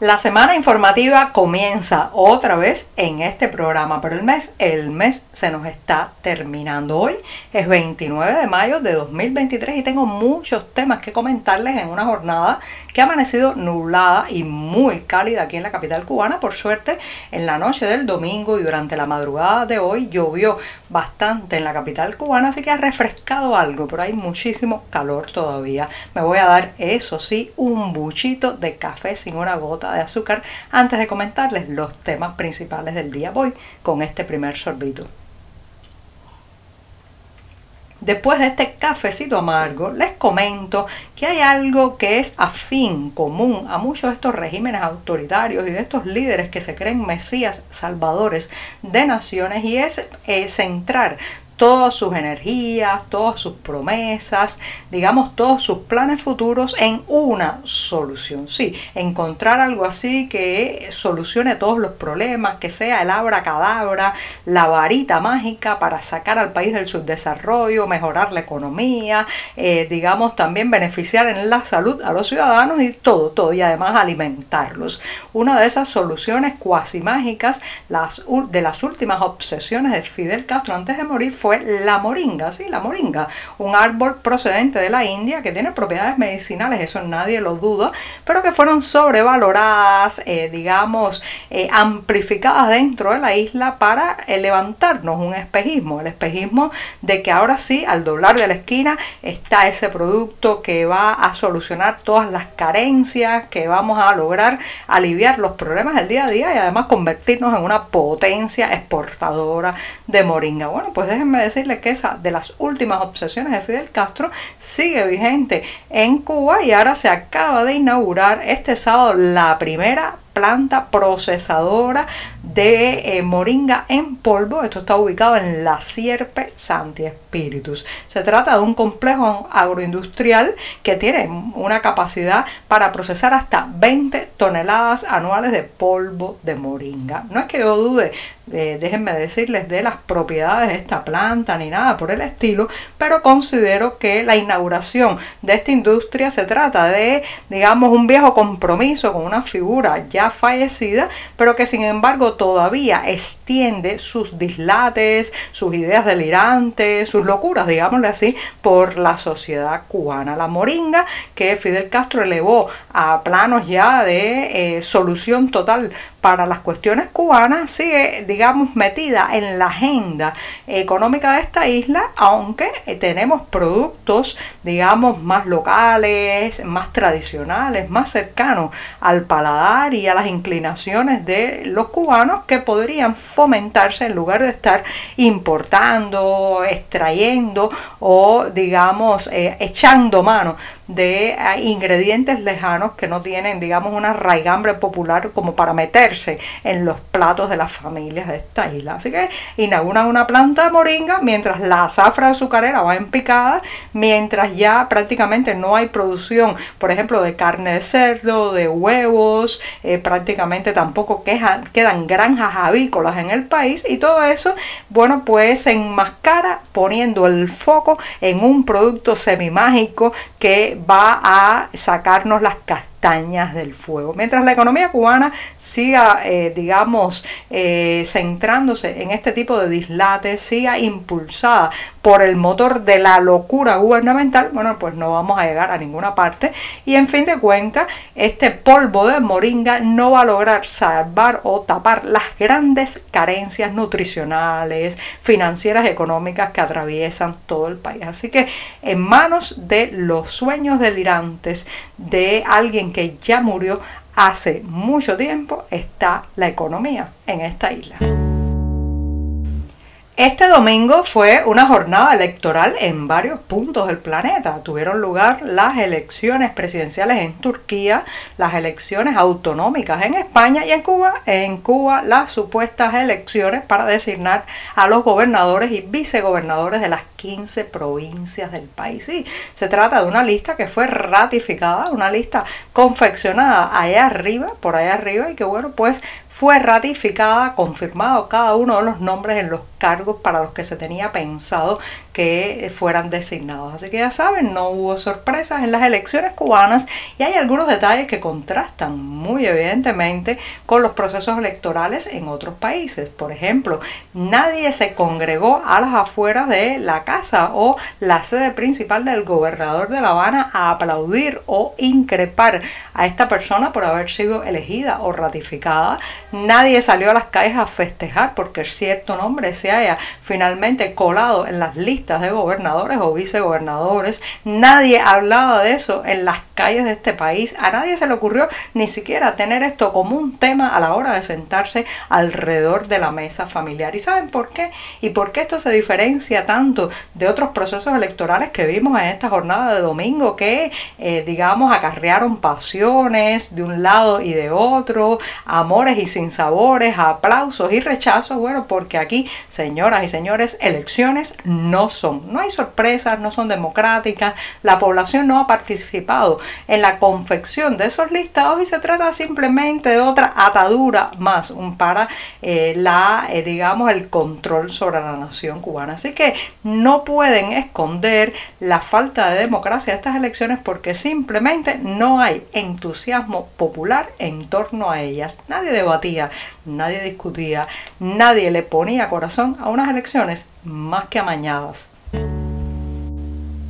La semana informativa comienza otra vez en este programa, pero el mes, el mes se nos está terminando. Hoy es 29 de mayo de 2023 y tengo muchos temas que comentarles en una jornada que ha amanecido nublada y muy cálida aquí en la capital cubana. Por suerte, en la noche del domingo y durante la madrugada de hoy llovió bastante en la capital cubana, así que ha refrescado algo, pero hay muchísimo calor todavía. Me voy a dar, eso sí, un buchito de café sin una gota de azúcar antes de comentarles los temas principales del día. Voy con este primer sorbito. Después de este cafecito amargo, les comento que hay algo que es afín, común a muchos de estos regímenes autoritarios y de estos líderes que se creen mesías salvadores de naciones y es eh, centrar todas sus energías, todas sus promesas, digamos todos sus planes futuros en una solución. Sí, encontrar algo así que solucione todos los problemas, que sea el abracadabra, la varita mágica para sacar al país del subdesarrollo, mejorar la economía, eh, digamos también beneficiar en la salud a los ciudadanos y todo, todo, y además alimentarlos. Una de esas soluciones cuasi mágicas, las, de las últimas obsesiones de Fidel Castro antes de morir fue la moringa, sí, la moringa, un árbol procedente de la India que tiene propiedades medicinales, eso nadie lo duda, pero que fueron sobrevaloradas, eh, digamos, eh, amplificadas dentro de la isla para eh, levantarnos un espejismo, el espejismo de que ahora sí, al doblar de la esquina, está ese producto que va a solucionar todas las carencias, que vamos a lograr aliviar los problemas del día a día y además convertirnos en una potencia exportadora de moringa. Bueno, pues déjenme decirles que esa de las últimas obsesiones de Fidel Castro sigue vigente en Cuba y ahora se acaba de inaugurar este sábado la primera planta procesadora de eh, moringa en polvo. Esto está ubicado en la Sierpe Santi Espíritus. Se trata de un complejo agroindustrial que tiene una capacidad para procesar hasta 20 toneladas anuales de polvo de moringa. No es que yo dude, déjenme decirles, de las propiedades de esta planta ni nada por el estilo, pero considero que la inauguración de esta industria se trata de, digamos, un viejo compromiso con una figura ya fallecida, pero que sin embargo todavía extiende sus dislates, sus ideas delirantes, sus locuras, digámosle así, por la sociedad cubana. La moringa que Fidel Castro elevó a planos ya de eh, solución total para las cuestiones cubanas, sigue, digamos, metida en la agenda económica de esta isla, aunque eh, tenemos productos, digamos, más locales, más tradicionales, más cercanos al paladar y a las inclinaciones de los cubanos que podrían fomentarse en lugar de estar importando, extrayendo o digamos eh, echando mano de eh, ingredientes lejanos que no tienen digamos una raigambre popular como para meterse en los platos de las familias de esta isla. Así que inauguran una planta de moringa mientras la zafra azucarera va en picada, mientras ya prácticamente no hay producción, por ejemplo, de carne de cerdo, de huevos, eh, prácticamente tampoco quedan granjas avícolas en el país y todo eso, bueno, pues se enmascara poniendo el foco en un producto semimágico que va a sacarnos las castañas del fuego. Mientras la economía cubana siga, eh, digamos, eh, centrándose en este tipo de dislates, siga impulsada por el motor de la locura gubernamental, bueno, pues no vamos a llegar a ninguna parte. Y en fin de cuentas, este polvo de moringa no va a lograr salvar o tapar las grandes carencias nutricionales, financieras, económicas que atraviesan todo el país. Así que en manos de los sueños delirantes de alguien que ya murió hace mucho tiempo está la economía en esta isla. Este domingo fue una jornada electoral en varios puntos del planeta. Tuvieron lugar las elecciones presidenciales en Turquía, las elecciones autonómicas en España y en Cuba. En Cuba las supuestas elecciones para designar a los gobernadores y vicegobernadores de las 15 provincias del país. Sí, se trata de una lista que fue ratificada, una lista confeccionada allá arriba, por allá arriba, y que bueno, pues fue ratificada, confirmado cada uno de los nombres en los cargos para los que se tenía pensado que fueran designados. Así que ya saben, no hubo sorpresas en las elecciones cubanas y hay algunos detalles que contrastan muy evidentemente con los procesos electorales en otros países. Por ejemplo, nadie se congregó a las afueras de la casa o la sede principal del gobernador de La Habana a aplaudir o increpar a esta persona por haber sido elegida o ratificada. Nadie salió a las calles a festejar porque cierto nombre haya finalmente colado en las listas de gobernadores o vicegobernadores. Nadie hablaba de eso en las calles de este país. A nadie se le ocurrió ni siquiera tener esto como un tema a la hora de sentarse alrededor de la mesa familiar. ¿Y saben por qué? ¿Y por qué esto se diferencia tanto de otros procesos electorales que vimos en esta jornada de domingo que, eh, digamos, acarrearon pasiones de un lado y de otro, amores y sinsabores, aplausos y rechazos? Bueno, porque aquí, señoras y señores, elecciones no son, no hay sorpresas, no son democráticas, la población no ha participado en la confección de esos listados y se trata simplemente de otra atadura más para eh, la, eh, digamos, el control sobre la nación cubana. Así que no pueden esconder la falta de democracia de estas elecciones porque simplemente no hay entusiasmo popular en torno a ellas. Nadie debatía, nadie discutía, nadie le ponía corazón a unas elecciones más que amañadas.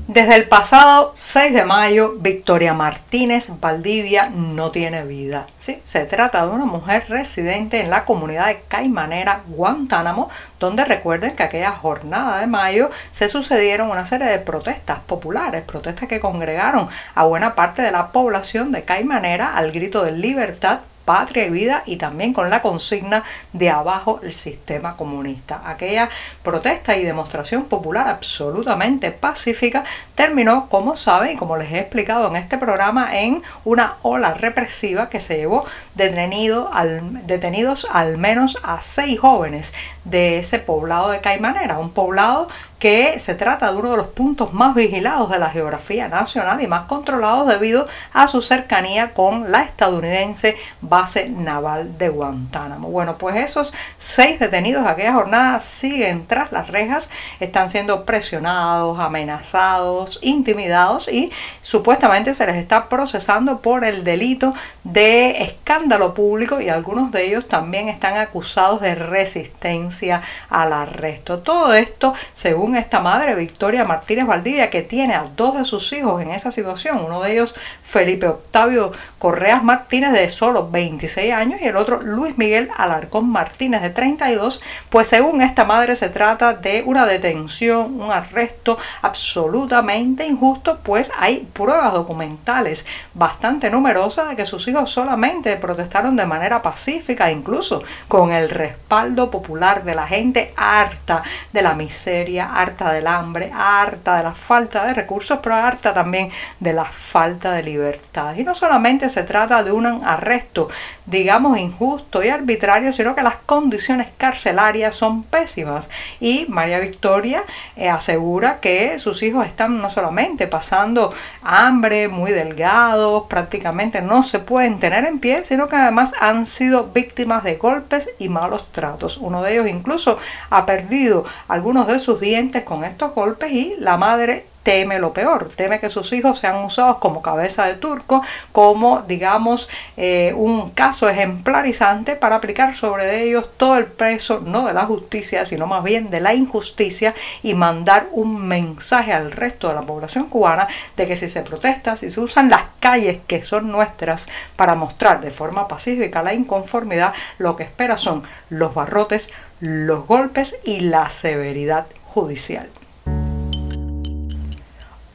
Desde el pasado 6 de mayo, Victoria Martínez Valdivia no tiene vida. ¿sí? Se trata de una mujer residente en la comunidad de Caimanera, Guantánamo, donde recuerden que aquella jornada de mayo se sucedieron una serie de protestas populares, protestas que congregaron a buena parte de la población de Caimanera al grito de libertad patria y vida y también con la consigna de abajo el sistema comunista. Aquella protesta y demostración popular absolutamente pacífica terminó, como saben y como les he explicado en este programa, en una ola represiva que se llevó detenidos al menos a seis jóvenes de ese poblado de Caimanera, un poblado que se trata de uno de los puntos más vigilados de la geografía nacional y más controlados debido a su cercanía con la estadounidense base naval de Guantánamo. Bueno, pues esos seis detenidos de aquella jornada siguen tras las rejas, están siendo presionados, amenazados, intimidados y supuestamente se les está procesando por el delito de escándalo público y algunos de ellos también están acusados de resistencia al arresto. Todo esto según esta madre, Victoria Martínez Valdivia, que tiene a dos de sus hijos en esa situación, uno de ellos Felipe Octavio Correas Martínez de solo 26 años y el otro Luis Miguel Alarcón Martínez de 32, pues según esta madre se trata de una detención, un arresto absolutamente injusto, pues hay pruebas documentales bastante numerosas de que sus hijos solamente protestaron de manera pacífica, incluso con el respaldo popular de la gente harta de la miseria, harta del hambre, harta de la falta de recursos, pero harta también de la falta de libertad. Y no solamente se trata de un arresto, digamos, injusto y arbitrario, sino que las condiciones carcelarias son pésimas. Y María Victoria eh, asegura que sus hijos están no solamente pasando hambre, muy delgados, prácticamente no se pueden tener en pie, sino que además han sido víctimas de golpes y malos tratos. Uno de ellos incluso ha perdido algunos de sus dientes con estos golpes y la madre teme lo peor, teme que sus hijos sean usados como cabeza de turco, como digamos eh, un caso ejemplarizante para aplicar sobre ellos todo el peso no de la justicia, sino más bien de la injusticia y mandar un mensaje al resto de la población cubana de que si se protesta, si se usan las calles que son nuestras para mostrar de forma pacífica la inconformidad, lo que espera son los barrotes, los golpes y la severidad judicial.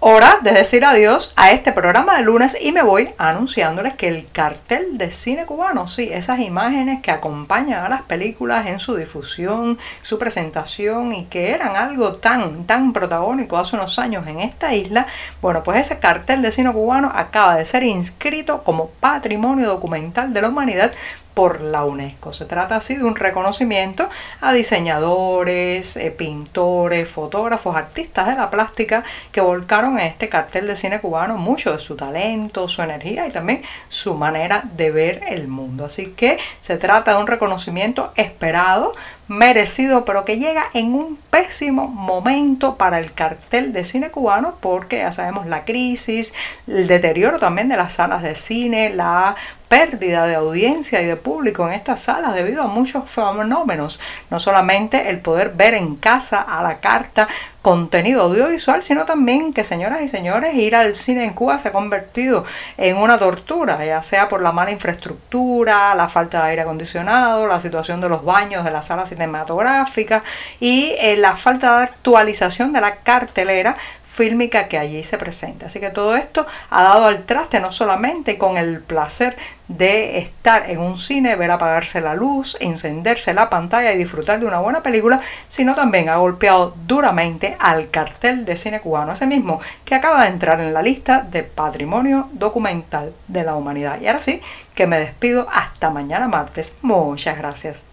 Hora de decir adiós a este programa de lunes y me voy anunciándoles que el cartel de cine cubano, sí, esas imágenes que acompañan a las películas en su difusión, su presentación y que eran algo tan, tan protagónico hace unos años en esta isla, bueno, pues ese cartel de cine cubano acaba de ser inscrito como patrimonio documental de la humanidad por la UNESCO. Se trata así de un reconocimiento a diseñadores, eh, pintores, fotógrafos, artistas de la plástica que volcaron en este cartel de cine cubano mucho de su talento, su energía y también su manera de ver el mundo. Así que se trata de un reconocimiento esperado merecido, pero que llega en un pésimo momento para el cartel de cine cubano, porque ya sabemos la crisis, el deterioro también de las salas de cine, la pérdida de audiencia y de público en estas salas debido a muchos fenómenos, no solamente el poder ver en casa a la carta contenido audiovisual, sino también que señoras y señores, ir al cine en Cuba se ha convertido en una tortura, ya sea por la mala infraestructura, la falta de aire acondicionado, la situación de los baños de las salas cinematográficas y eh, la falta de actualización de la cartelera fílmica que allí se presenta. Así que todo esto ha dado al traste no solamente con el placer de estar en un cine, ver apagarse la luz, encenderse la pantalla y disfrutar de una buena película, sino también ha golpeado duramente al cartel de cine cubano, ese mismo que acaba de entrar en la lista de patrimonio documental de la humanidad. Y ahora sí, que me despido hasta mañana martes. Muchas gracias.